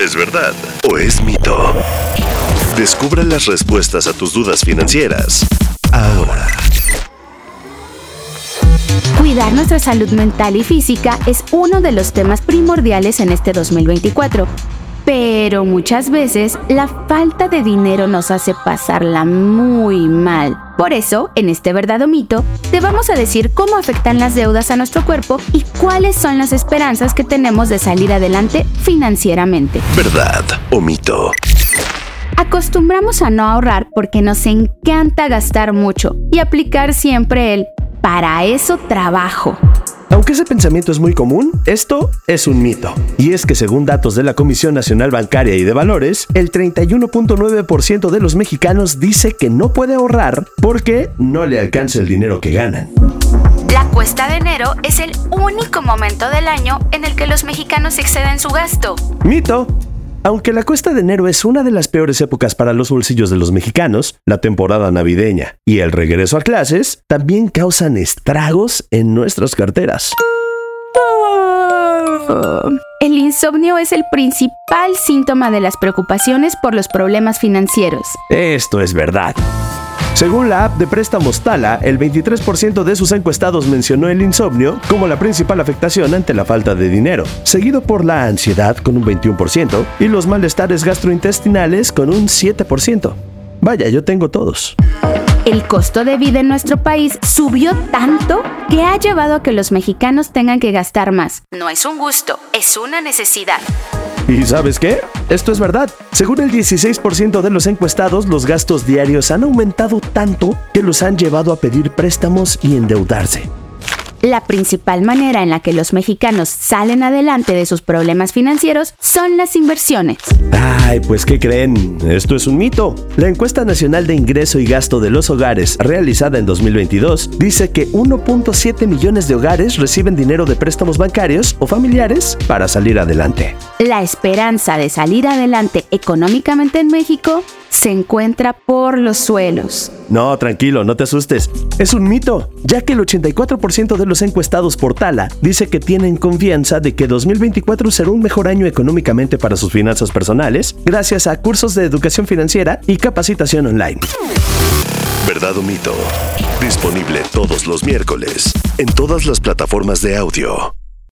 ¿Es verdad o es mito? Descubra las respuestas a tus dudas financieras ahora. Cuidar nuestra salud mental y física es uno de los temas primordiales en este 2024. Pero muchas veces la falta de dinero nos hace pasarla muy mal. Por eso, en este verdad o mito, te vamos a decir cómo afectan las deudas a nuestro cuerpo y cuáles son las esperanzas que tenemos de salir adelante financieramente. ¿Verdad o mito? Acostumbramos a no ahorrar porque nos encanta gastar mucho y aplicar siempre el para eso trabajo. Aunque ese pensamiento es muy común, esto es un mito. Y es que según datos de la Comisión Nacional Bancaria y de Valores, el 31.9% de los mexicanos dice que no puede ahorrar porque no le alcanza el dinero que ganan. La cuesta de enero es el único momento del año en el que los mexicanos exceden su gasto. Mito. Aunque la cuesta de enero es una de las peores épocas para los bolsillos de los mexicanos, la temporada navideña y el regreso a clases también causan estragos en nuestras carteras. El insomnio es el principal síntoma de las preocupaciones por los problemas financieros. Esto es verdad. Según la app de préstamos Tala, el 23% de sus encuestados mencionó el insomnio como la principal afectación ante la falta de dinero, seguido por la ansiedad con un 21% y los malestares gastrointestinales con un 7%. Vaya, yo tengo todos. El costo de vida en nuestro país subió tanto que ha llevado a que los mexicanos tengan que gastar más. No es un gusto, es una necesidad. ¿Y sabes qué? Esto es verdad. Según el 16% de los encuestados, los gastos diarios han aumentado tanto que los han llevado a pedir préstamos y endeudarse. La principal manera en la que los mexicanos salen adelante de sus problemas financieros son las inversiones. Ay, pues ¿qué creen? Esto es un mito. La encuesta nacional de ingreso y gasto de los hogares, realizada en 2022, dice que 1.7 millones de hogares reciben dinero de préstamos bancarios o familiares para salir adelante. La esperanza de salir adelante económicamente en México se encuentra por los suelos. No, tranquilo, no te asustes. Es un mito, ya que el 84% de los encuestados por Tala dice que tienen confianza de que 2024 será un mejor año económicamente para sus finanzas personales, gracias a cursos de educación financiera y capacitación online. ¿Verdad o mito? Disponible todos los miércoles en todas las plataformas de audio.